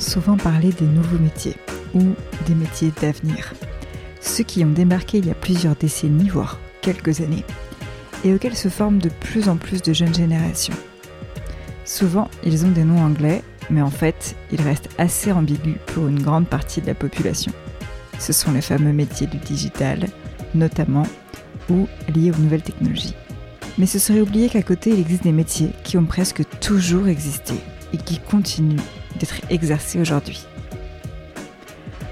souvent parler des nouveaux métiers ou des métiers d'avenir, ceux qui ont démarqué il y a plusieurs décennies, voire quelques années, et auxquels se forment de plus en plus de jeunes générations. Souvent, ils ont des noms anglais, mais en fait, ils restent assez ambigus pour une grande partie de la population. Ce sont les fameux métiers du digital, notamment, ou liés aux nouvelles technologies. Mais ce serait oublier qu'à côté, il existe des métiers qui ont presque toujours existé et qui continuent d'être exercés aujourd'hui.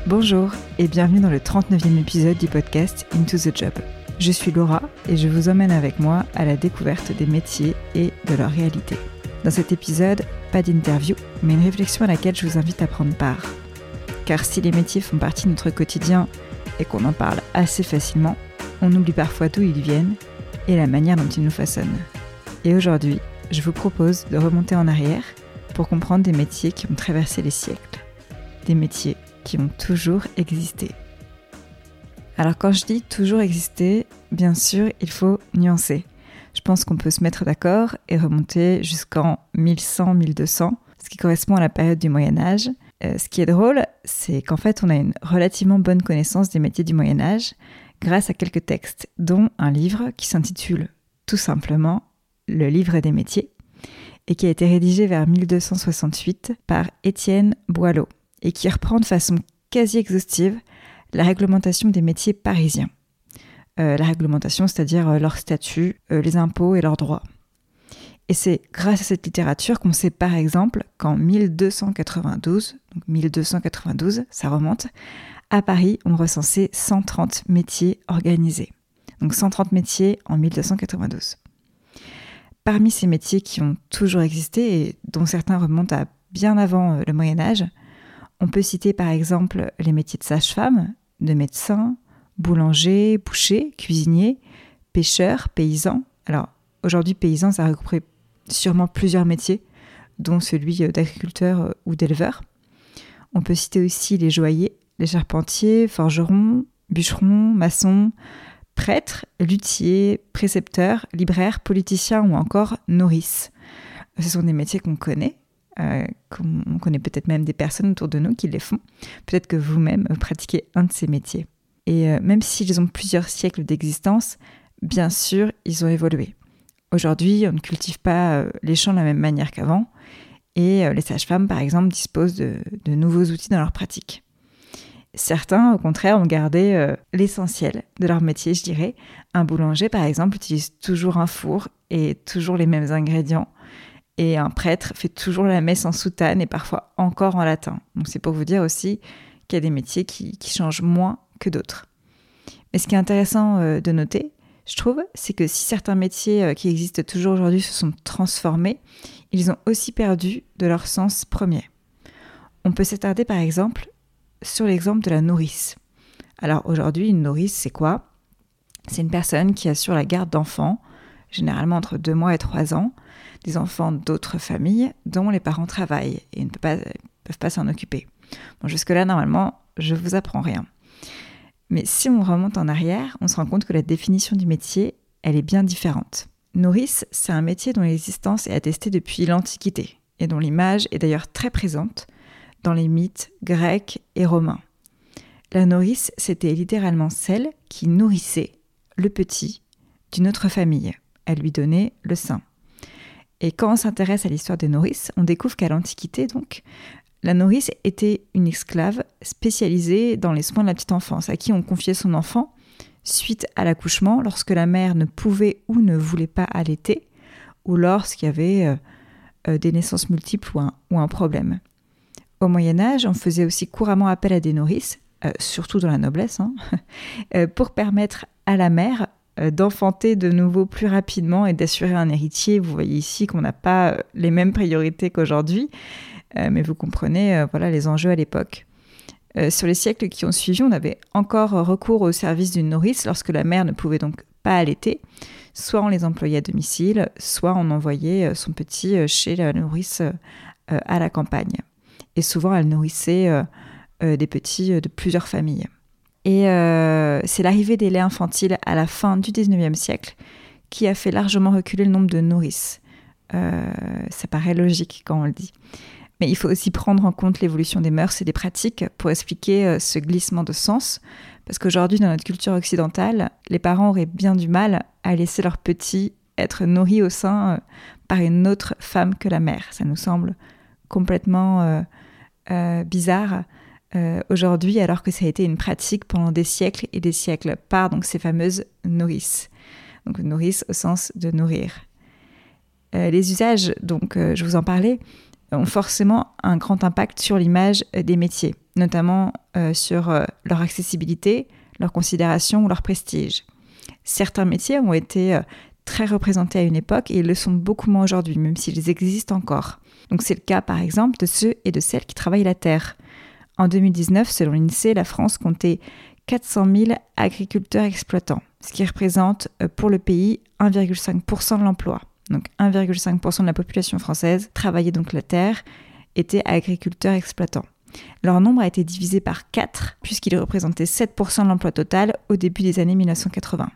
Bonjour et bienvenue dans le 39e épisode du podcast Into the Job. Je suis Laura et je vous emmène avec moi à la découverte des métiers et de leur réalité. Dans cet épisode, pas d'interview, mais une réflexion à laquelle je vous invite à prendre part. Car si les métiers font partie de notre quotidien et qu'on en parle assez facilement, on oublie parfois d'où ils viennent et la manière dont ils nous façonnent. Et aujourd'hui, je vous propose de remonter en arrière pour comprendre des métiers qui ont traversé les siècles, des métiers qui ont toujours existé. Alors quand je dis toujours existé, bien sûr, il faut nuancer. Je pense qu'on peut se mettre d'accord et remonter jusqu'en 1100-1200, ce qui correspond à la période du Moyen Âge. Euh, ce qui est drôle, c'est qu'en fait, on a une relativement bonne connaissance des métiers du Moyen Âge grâce à quelques textes, dont un livre qui s'intitule tout simplement Le livre des métiers et qui a été rédigé vers 1268 par Étienne Boileau et qui reprend de façon quasi exhaustive la réglementation des métiers parisiens. Euh, la réglementation, c'est-à-dire euh, leur statut, euh, les impôts et leurs droits. Et c'est grâce à cette littérature qu'on sait par exemple qu'en 1292, donc 1292, ça remonte, à Paris, on recensait 130 métiers organisés. Donc 130 métiers en 1292. Parmi ces métiers qui ont toujours existé et dont certains remontent à bien avant euh, le Moyen Âge, on peut citer par exemple les métiers de sage-femme, de médecin, boulanger, boucher, cuisinier, pêcheur, paysan. Alors aujourd'hui, paysan, ça regroupe sûrement plusieurs métiers, dont celui euh, d'agriculteur euh, ou d'éleveur. On peut citer aussi les joailliers, les charpentiers, forgerons, bûcherons, maçons, prêtres, luthiers, précepteurs, libraires, politiciens ou encore nourrices. Ce sont des métiers qu'on connaît, euh, on connaît peut-être même des personnes autour de nous qui les font. Peut-être que vous-même pratiquez un de ces métiers. Et euh, même s'ils ont plusieurs siècles d'existence, bien sûr, ils ont évolué. Aujourd'hui, on ne cultive pas euh, les champs de la même manière qu'avant, et les sages-femmes, par exemple, disposent de nouveaux outils dans leur pratique. Certains, au contraire, ont gardé euh, l'essentiel de leur métier, je dirais. Un boulanger, par exemple, utilise toujours un four et toujours les mêmes ingrédients. Et un prêtre fait toujours la messe en soutane et parfois encore en latin. Donc c'est pour vous dire aussi qu'il y a des métiers qui, changent moins que d'autres. Mais ce qui est intéressant euh, de noter, je trouve, c'est que si certains métiers euh, qui existent toujours aujourd'hui se sont transformés, ils ont aussi perdu de leur sens premier. On peut s'attarder par exemple sur l'exemple de la nourrice. Alors aujourd'hui, une nourrice, c'est quoi? C'est une personne qui assure la garde d'enfants, généralement entre 2 mois et 3 ans, des enfants d'autres familles dont les parents travaillent et ne peuvent pas, s'en occuper. Jusque-là, normalement, je vous apprends rien. Mais si on remonte en arrière, on se rend compte que la définition du métier, elle est bien différente. Nourrice, c'est un métier dont l'existence est attestée depuis l'Antiquité et dont l'image est d'ailleurs très présente dans les mythes grecs et romains. La nourrice, c'était littéralement celle qui nourrissait le petit d'une autre famille. Elle lui donnait le sein. Et quand on s'intéresse à l'histoire des nourrices, on découvre qu'à l'Antiquité, donc, la nourrice était une esclave spécialisée dans les soins de la petite enfance, à qui on confiait son enfant suite à l'accouchement, lorsque la mère ne pouvait ou ne voulait pas allaiter, ou lorsqu'il y avait euh, euh, des naissances multiples ou un problème. Au Moyen Âge, on faisait aussi couramment appel à des nourrices, euh, surtout dans la noblesse, hein, euh, pour permettre à la mère euh, d'enfanter de nouveau plus rapidement et d'assurer un héritier. Vous voyez ici qu'on n'a pas les mêmes priorités qu'aujourd'hui, mais vous comprenez voilà les enjeux à l'époque. sur les siècles qui ont suivi, on avait encore recours au service d'une nourrice lorsque la mère ne pouvait donc pas allaiter. Soit on les employait à domicile, soit on envoyait son petit chez la nourrice à la campagne et souvent elle nourrissait euh, euh, des petits euh, de plusieurs familles. Et c'est l'arrivée des laits infantiles à la fin du 19e siècle qui a fait largement reculer le nombre de nourrices. ça paraît logique quand on le dit. Mais il faut aussi prendre en compte l'évolution des mœurs et des pratiques pour expliquer ce glissement de sens. Parce qu'aujourd'hui, dans notre culture occidentale, les parents auraient bien du mal à laisser leurs petits être nourris au sein par une autre femme que la mère. Ça nous semble complètement euh, bizarre aujourd'hui, alors que ça a été une pratique pendant des siècles et des siècles par donc ces fameuses nourrices. Donc nourrice au sens de nourrir. les usages, donc je vous en parlais, ont forcément un grand impact sur l'image euh, des métiers, notamment euh, sur euh, leur accessibilité, leur considération ou leur prestige. Certains métiers ont été très représentés à une époque et ils le sont beaucoup moins aujourd'hui, même s'ils existent encore. Donc c'est le cas par exemple de ceux et de celles qui travaillent la terre. En 2019, selon l'INSEE, la France comptait 400 000 agriculteurs exploitants, ce qui représente pour le pays 1,5% de l'emploi donc 1,5% de la population française travaillait donc la terre, étaient agriculteurs exploitants. Leur nombre a été divisé par 4 puisqu'ils représentaient 7% de l'emploi total au début des années 1980.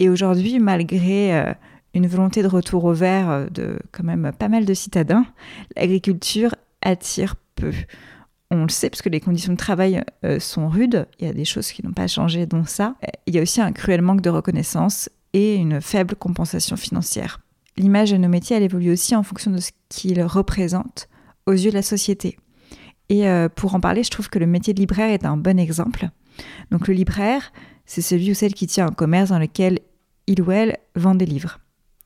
Et aujourd'hui, malgré euh, une volonté de retour au vert euh, de quand même pas mal de citadins, l'agriculture attire peu. On le sait parce que les conditions de travail euh, sont rudes, il y a des choses qui n'ont pas changé dont ça. Il y a aussi un cruel manque de reconnaissance et une faible compensation financière. L'image de nos métiers, elle évolue aussi en fonction de ce qu'ils représentent aux yeux de la société. Et euh, pour en parler, je trouve que le métier de libraire est un bon exemple. Donc le libraire, c'est celui ou celle qui tient un commerce dans lequel il ou elle vend des livres.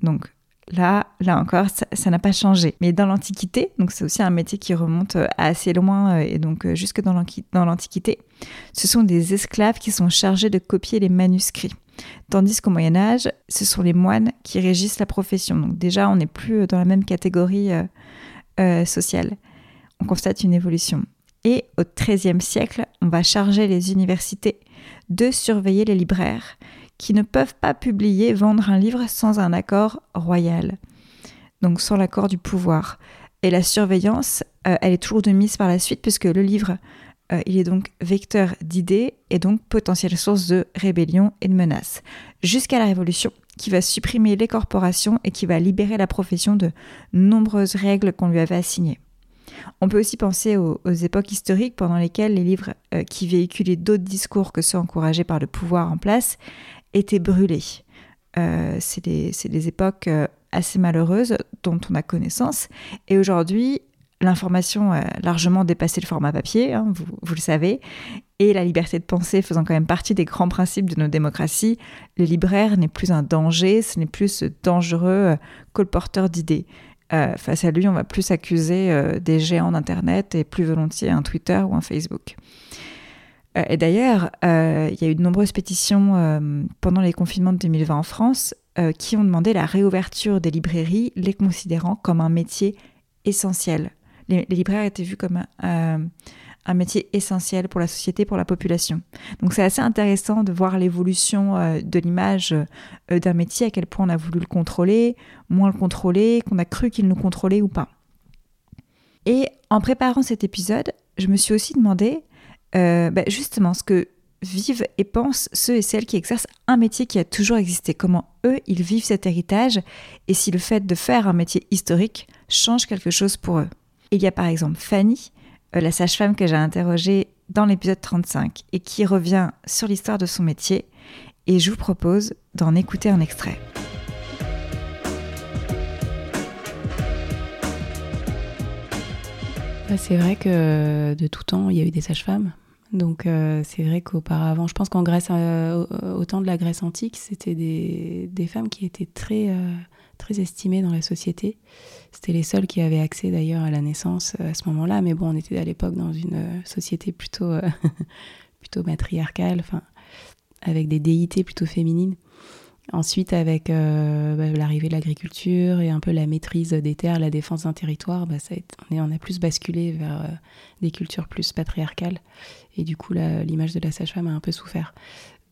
Donc là, là encore, ça n'a pas changé. Mais dans l'Antiquité, donc c'est aussi un métier qui remonte euh, assez loin euh, et donc jusque dans l'Antiquité, ce sont des esclaves qui sont chargés de copier les manuscrits. Tandis qu'au Moyen Âge, ce sont les moines qui régissent la profession. Donc déjà, on n'est plus dans la même catégorie euh, euh, sociale. On constate une évolution. Et au XIIIe siècle, on va charger les universités de surveiller les libraires qui ne peuvent pas publier, vendre un livre sans un accord royal, donc sans l'accord du pouvoir. Et la surveillance, euh, elle est toujours de mise par la suite puisque le livre euh, il est donc vecteur d'idées et donc potentielle source de rébellion et de menaces. Jusqu'à la Révolution, qui va supprimer les corporations et qui va libérer la profession de nombreuses règles qu'on lui avait assignées. On peut aussi penser aux, époques historiques pendant lesquelles les livres euh, qui véhiculaient d'autres discours que ceux encouragés par le pouvoir en place étaient brûlés. Euh, c'est des, époques assez malheureuses dont on a connaissance. Et aujourd'hui, l'information a largement dépassé le format papier, hein, vous, le savez, et la liberté de penser faisant quand même partie des grands principes de nos démocraties, le libraire n'est plus un danger, ce n'est plus dangereux euh, que le porteur d'idées. Euh, face à lui, on va plus accuser euh, des géants d'Internet et plus volontiers un Twitter ou un Facebook. Et d'ailleurs, il y a eu de nombreuses pétitions pendant les confinements de 2020 en France qui ont demandé la réouverture des librairies, les considérant comme un métier essentiel les, libraires étaient vus comme un, métier essentiel pour la société, pour la population. Donc c'est assez intéressant de voir l'évolution euh, de l'image euh, d'un métier, à quel point on a voulu le contrôler, moins le contrôler, qu'on a cru qu'il nous contrôlait ou pas. Et en préparant cet épisode, je me suis aussi demandé euh, bah, justement ce que vivent et pensent ceux et celles qui exercent un métier qui a toujours existé, comment eux, ils vivent cet héritage et si le fait de faire un métier historique change quelque chose pour eux. Il y a par exemple Fanny, euh, la sage-femme que j'ai interrogée dans l'épisode 35 et qui revient sur l'histoire de son métier. Et je vous propose d'en écouter un extrait. Bah, c'est vrai que de tout temps, il y a eu des sages-femmes. Donc euh, c'est vrai qu'auparavant, je pense qu'en Grèce, euh, au temps de la Grèce antique, c'était des, femmes qui étaient très, très estimées dans la société. C'était les seuls qui avaient accès d'ailleurs à la naissance euh, à ce moment-là, mais bon, on était à l'époque dans une euh, société plutôt, euh, plutôt matriarcale, avec des déités plutôt féminines. Ensuite, avec bah, l'arrivée de l'agriculture et un peu la maîtrise des terres, la défense d'un territoire, bah, on, est, on, a plus basculé vers des cultures plus patriarcales. Et du coup, l'image de la sage-femme a un peu souffert.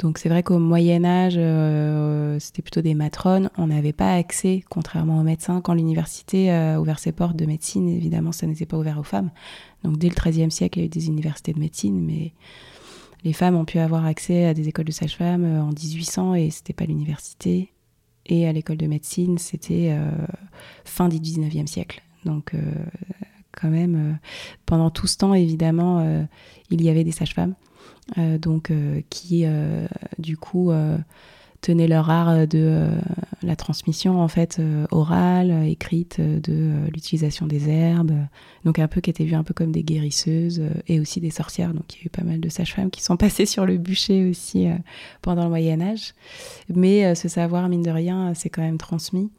Donc c'est vrai qu'au Moyen Âge, euh, c'était plutôt des matrones. On n'avait pas accès, contrairement aux médecins. Quand l'université a ouvert ses portes de médecine, évidemment, ça n'était pas ouvert aux femmes. Donc dès le XIIIe siècle, il y a eu des universités de médecine, mais les femmes ont pu avoir accès à des écoles de sage-femme euh, en 1800 et c'était pas l'université. Et à l'école de médecine, c'était euh, fin du XIXe siècle. Donc quand même, pendant tout ce temps, évidemment, il y avait des sages-femmes, donc qui, du coup, tenaient leur art de la transmission en fait orale, écrite de l'utilisation des herbes, donc un peu qui étaient vues un peu comme des guérisseuses et aussi des sorcières. Donc il y a eu pas mal de sages-femmes qui sont passées sur le bûcher aussi pendant le Moyen Âge. Mais ce savoir mine de rien, c'est quand même transmis.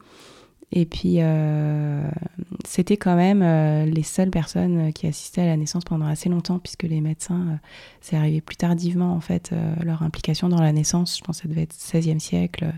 Et puis, euh, c'était quand même euh, les seules personnes qui assistaient à la naissance pendant assez longtemps, puisque les médecins, euh, c'est arrivé plus tardivement, en fait, leur implication dans la naissance. Je pense que ça devait être 16e siècle.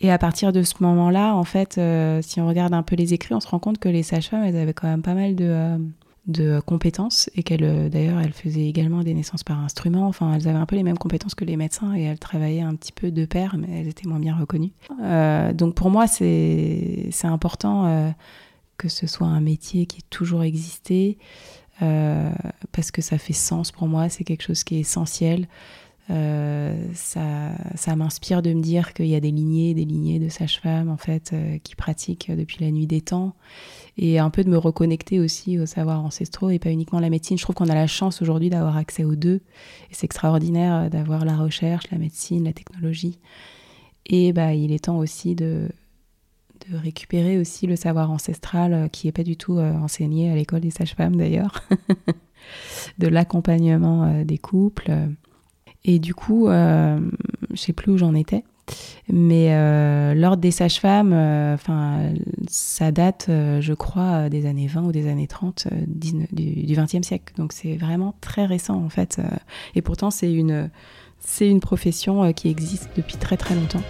Et à partir de ce moment-là, en fait, si on regarde un peu les écrits, on se rend compte que les sages-femmes, elles avaient quand même pas mal de de compétences et qu'elle euh, d'ailleurs elle faisait également des naissances par instrument enfin elles avaient un peu les mêmes compétences que les médecins et elles travaillaient un petit peu de pair mais elles étaient moins bien reconnues euh, donc pour moi c'est c'est important euh, que ce soit un métier qui ait toujours existé parce que ça fait sens pour moi c'est quelque chose qui est essentiel ça, ça m'inspire de me dire qu'il y a des lignées, des lignées de sages-femmes en fait qui pratiquent depuis la nuit des temps et un peu de me reconnecter aussi aux savoirs ancestraux et pas uniquement la médecine. Je trouve qu'on a la chance aujourd'hui d'avoir accès aux deux et c'est extraordinaire euh, d'avoir la recherche, la médecine, la technologie. Et bah, il est temps aussi de, de récupérer aussi le savoir ancestral euh, qui n'est pas du tout euh, enseigné à l'école des sages-femmes d'ailleurs, de l'accompagnement des couples. Et du coup, je ne sais plus où j'en étais. Mais euh, l'ordre des sages-femmes, euh, ça date, euh, je crois, des années 20 ou des années 30 du XXe siècle. Donc c'est vraiment très récent en fait. et pourtant c'est une, c'est une profession qui existe depuis très très longtemps.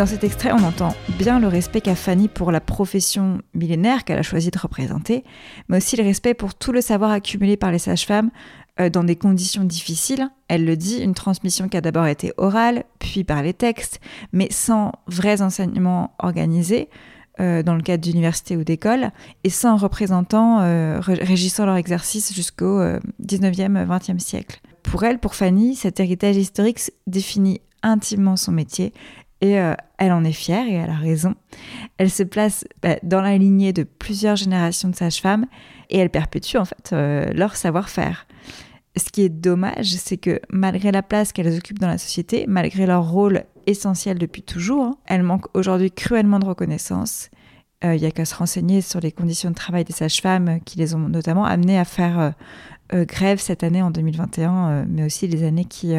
Dans cet extrait, on entend bien le respect qu'a Fanny pour la profession millénaire qu'elle a choisi de représenter, mais aussi le respect pour tout le savoir accumulé par les sages-femmes euh, dans des conditions difficiles. Elle le dit, une transmission qui a d'abord été orale, puis par les textes, mais sans vrais enseignements organisés euh, dans le cadre d'universités ou d'écoles, et sans représentants euh, régissant leur exercice jusqu'au 19e, 20e siècle. Pour elle, pour Fanny, cet héritage historique définit intimement son métier et elle en est fière et elle a raison. Elle se place bah, dans la lignée de plusieurs générations de sages-femmes et elle perpétue en fait leur savoir-faire ce qui est dommage, c'est que malgré la place qu'elles occupent dans la société, malgré leur rôle essentiel depuis toujours, hein, elles manquent aujourd'hui cruellement de reconnaissance. Il euh, n'y a qu'à se renseigner sur les conditions de travail des sages-femmes qui les ont notamment amenées à faire euh, euh, grève cette année en 2021, mais aussi les années qui,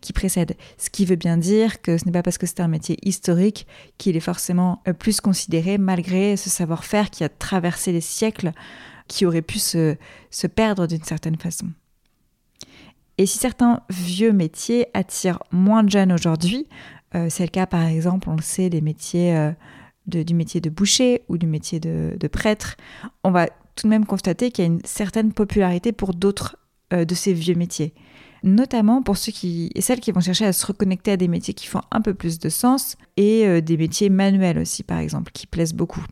qui précèdent. Ce qui veut bien dire que ce n'est pas parce que c'est un métier historique qu'il est forcément plus considéré malgré ce savoir-faire qui a traversé les siècles, qui aurait pu se, se perdre d'une certaine façon. Et si certains vieux métiers attirent moins de jeunes aujourd'hui, euh, c'est le cas par exemple, on le sait, des métiers, euh, du métier de boucher ou du métier de, prêtre, on va tout de même constater qu'il y a une certaine popularité pour d'autres euh, de ces vieux métiers. Notamment pour ceux qui et celles qui vont chercher à se reconnecter à des métiers qui font un peu plus de sens et des métiers manuels aussi par exemple qui plaisent beaucoup.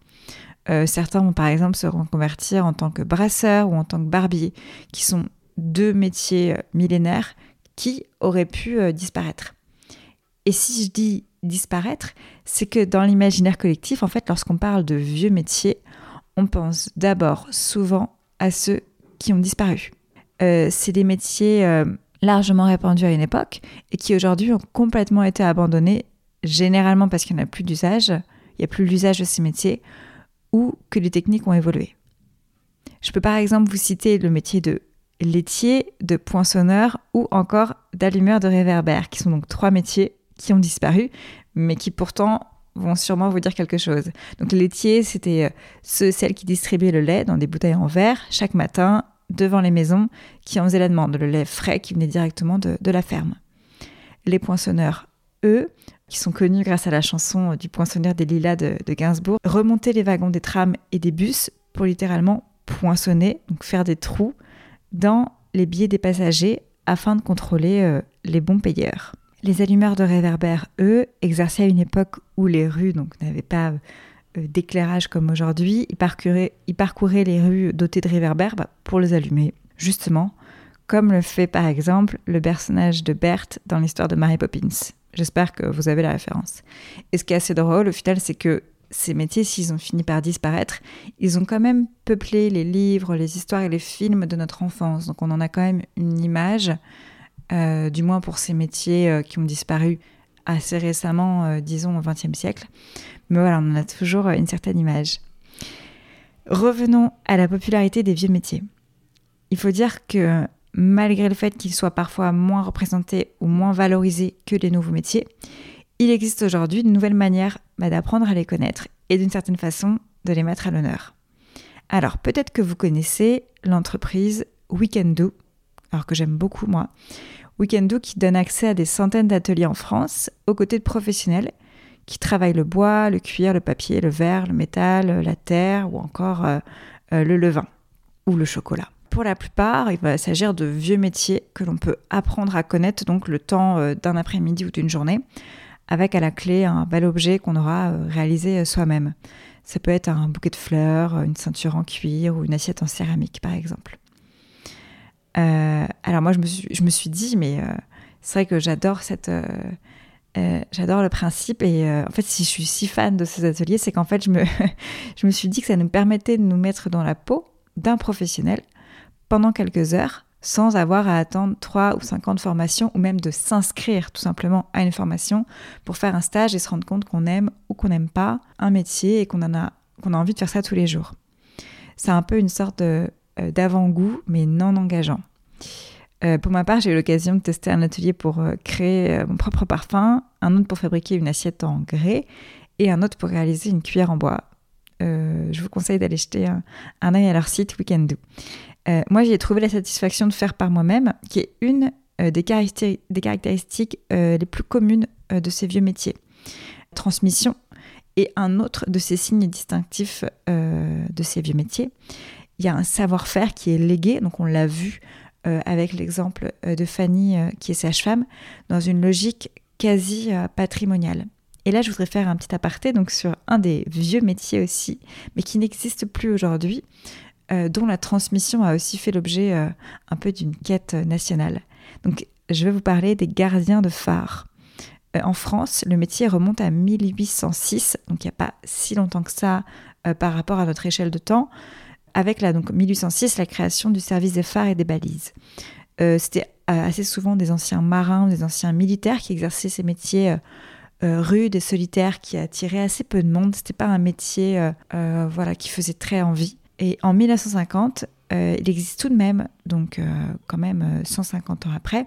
certains vont par exemple se reconvertir en tant que brasseur ou en tant que barbier, qui sont deux métiers euh, millénaires qui auraient pu euh, disparaître. Et si je dis disparaître, c'est que dans l'imaginaire collectif, en fait, lorsqu'on parle de vieux métiers, on pense d'abord souvent à ceux qui ont disparu. Euh, c'est des métiers largement répandus à une époque et qui aujourd'hui ont complètement été abandonnés, généralement parce qu'il n'y a plus d'usage, il n'y a plus l'usage de ces métiers, ou que les techniques ont évolué. Je peux par exemple vous citer le métier de laitier, de poinçonneur ou encore d'allumeur de réverbère, qui sont donc trois métiers qui ont disparu, mais qui pourtant vont sûrement vous dire quelque chose. Donc laitier, c'était euh, ceux, celles qui distribuaient le lait dans des bouteilles en verre chaque matin devant les maisons qui en faisaient la demande, le lait frais qui venait directement de, la ferme. Les poinçonneurs, eux, qui sont connus grâce à la chanson du poinçonneur des lilas de, de Gainsbourg, remontaient les wagons des trams et des bus pour littéralement poinçonner, donc faire des trous dans les billets des passagers afin de contrôler euh, les bons payeurs. Les allumeurs de réverbères, eux, exerçaient à une époque où les rues n'avaient pas euh, d'éclairage comme aujourd'hui. Ils parcouraient, ils parcouraient, les rues dotées de réverbères bah, pour les allumer, justement, comme le fait par exemple le personnage de Berthe dans l'histoire de Mary Poppins. J'espère que vous avez la référence. Et ce qui est assez drôle au final, c'est que ces métiers, s'ils ont fini par disparaître, ils ont quand même peuplé les livres, les histoires et les films de notre enfance. Donc on en a quand même une image, euh, du moins pour ces métiers euh, qui ont disparu assez récemment, euh, disons au XXe siècle. Mais voilà, on en a toujours une certaine image. Revenons à la popularité des vieux métiers. Il faut dire que malgré le fait qu'ils soient parfois moins représentés ou moins valorisés que les nouveaux métiers, il existe aujourd'hui de nouvelles manières bah, d'apprendre à les connaître et d'une certaine façon de les mettre à l'honneur. Alors peut-être que vous connaissez l'entreprise Weekendo, alors que j'aime beaucoup moi. Weekendo qui donne accès à des centaines d'ateliers en France aux côtés de professionnels qui travaillent le bois, le cuir, le papier, le verre, le métal, la terre ou encore euh, euh, le levain ou le chocolat. Pour la plupart, il va s'agir de vieux métiers que l'on peut apprendre à connaître donc le temps euh, d'un après-midi ou d'une journée avec à la clé un bel objet qu'on aura euh, réalisé euh, soi-même. Ça peut être un bouquet de fleurs, une ceinture en cuir ou une assiette en céramique, par exemple. Euh, alors moi, je me suis, je me suis dit, mais c'est vrai que j'adore cette... j'adore le principe et en fait si je suis si fan de ces ateliers c'est qu'en fait je me, je me suis dit que ça nous permettait de nous mettre dans la peau d'un professionnel pendant quelques heures sans avoir à attendre 3 ou 50 formations ou même de s'inscrire tout simplement à une formation pour faire un stage et se rendre compte qu'on aime ou qu'on n'aime pas un métier et qu'on a, qu'on a envie de faire ça tous les jours. C'est un peu une sorte euh, d'avant-goût mais non engageant. Euh, pour ma part, j'ai eu l'occasion de tester un atelier pour euh, créer mon propre parfum, un autre pour fabriquer une assiette en grès et un autre pour réaliser une cuillère en bois. je vous conseille d'aller jeter un, un œil à leur site Weekend euh, moi, j'ai trouvé la satisfaction de faire par moi-même, qui est une euh, des, caractéristiques, euh, les plus communes de ces vieux métiers. Transmission est un autre de ces signes distinctifs de ces vieux métiers. Il y a un savoir-faire qui est légué, donc on l'a vu avec l'exemple de Fanny qui est sage-femme, dans une logique quasi patrimoniale. Et là, je voudrais faire un petit aparté donc sur un des vieux métiers aussi, mais qui n'existe plus aujourd'hui, euh, dont la transmission a aussi fait l'objet euh, un peu d'une quête nationale. Donc, je vais vous parler des gardiens de phare. Euh, en France, le métier remonte à 1806, donc il n'y a pas si longtemps que ça par rapport à notre échelle de temps, avec la, donc 1806 la création du service des phares et des balises. C'était assez souvent des anciens marins des anciens militaires qui exerçaient ces métiers rudes et solitaires qui attiraient assez peu de monde. C'était pas un métier voilà qui faisait très envie. Et en 1950, euh, il existe tout de même, donc euh, quand même 150 euh, ans après,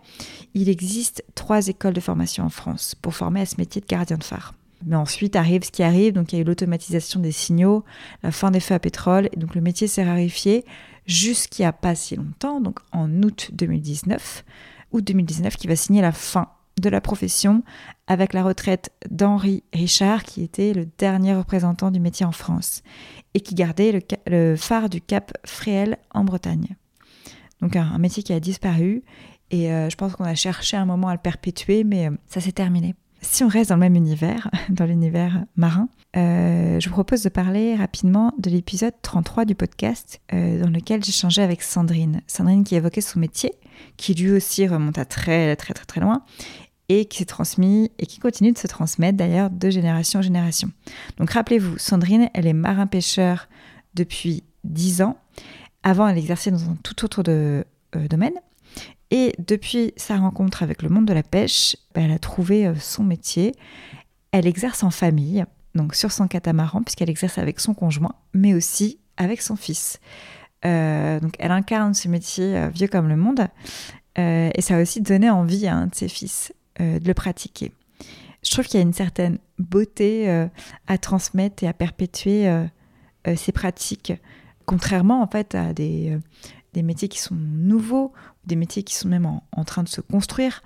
il existe trois écoles de formation en France pour former à ce métier de gardien de phare. Mais ensuite arrive ce qui arrive, donc il y a eu l'automatisation des signaux, la fin des feux à pétrole, et donc le métier s'est raréfié jusqu'il n'y a pas si longtemps, donc en août 2019, août 2019 qui va signer la fin de la profession avec la retraite d'Henri Richard, qui était le dernier représentant du métier en France et qui gardait le, phare du Cap Fréhel en Bretagne. Donc un, métier qui a disparu et euh, je pense qu'on a cherché un moment à le perpétuer, mais euh, ça s'est terminé. Si on reste dans le même univers, dans l'univers marin, euh, je vous propose de parler rapidement de l'épisode 33 du podcast dans lequel j'échangeais avec Sandrine. Sandrine qui évoquait son métier, qui lui aussi remonte à très très très très loin, et qui s'est transmis et qui continue de se transmettre d'ailleurs de génération en génération. Donc rappelez-vous, Sandrine, elle est marin-pêcheur depuis 10 ans. Avant, elle exerçait dans un tout autre euh, domaine. Et depuis sa rencontre avec le monde de la pêche, bah, elle a trouvé euh, son métier. Elle exerce en famille, donc sur son catamaran, puisqu'elle exerce avec son conjoint, mais aussi avec son fils. Euh, donc elle incarne ce métier vieux comme le monde. et ça a aussi donné envie à un de ses fils euh, de le pratiquer. Je trouve qu'il y a une certaine beauté euh, à transmettre et à perpétuer euh, ces pratiques, contrairement en fait à des, des, métiers qui sont nouveaux, des métiers qui sont même en, train de se construire.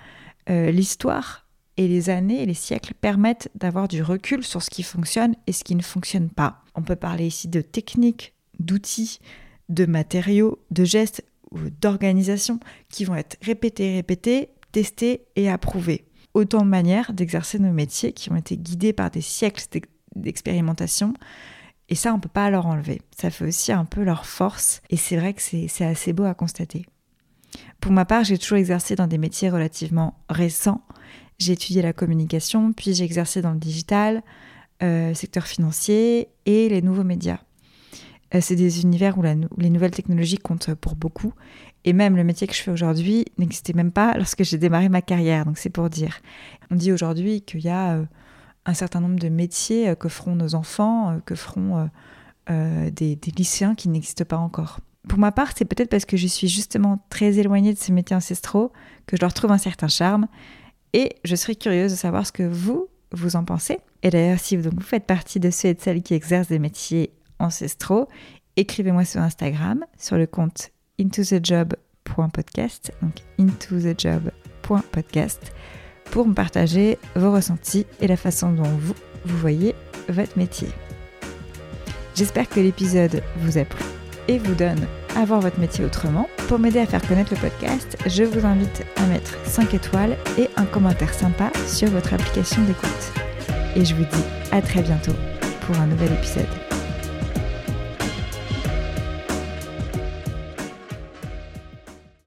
L'histoire et les années et les siècles permettent d'avoir du recul sur ce qui fonctionne et ce qui ne fonctionne pas. On peut parler ici de techniques, d'outils, de matériaux, de gestes ou d'organisation qui vont être répétés, répétés tester et approuver. Autant de manières d'exercer nos métiers qui ont été guidés par des siècles d'expérimentation. Et ça, on ne peut pas leur enlever. Ça fait aussi un peu leur force. Et c'est vrai que c'est assez beau à constater. Pour ma part, j'ai toujours exercé dans des métiers relativement récents. J'ai étudié la communication, puis j'ai exercé dans le digital, euh, secteur financier et les nouveaux médias. Euh, c'est des univers où, les nouvelles technologies comptent pour beaucoup. Et même le métier que je fais aujourd'hui n'existait même pas lorsque j'ai démarré ma carrière. Donc c'est pour dire. On dit aujourd'hui qu'il y a un certain nombre de métiers que feront nos enfants, que feront des, des lycéens qui n'existent pas encore. Pour ma part, c'est peut-être parce que je suis justement très éloignée de ces métiers ancestraux que je leur trouve un certain charme. Et je serais curieuse de savoir ce que vous, vous en pensez. Et d'ailleurs, si vous, faites partie de ceux et de celles qui exercent des métiers ancestraux, écrivez-moi sur Instagram, sur le compte intothejob.podcast, donc intothejob.podcast, pour me partager vos ressentis et la façon dont vous, vous voyez votre métier. J'espère que l'épisode vous a plu et vous donne à voir votre métier autrement. Pour m'aider à faire connaître le podcast, je vous invite à mettre 5 étoiles et un commentaire sympa sur votre application d'écoute. Et je vous dis à très bientôt pour un nouvel épisode.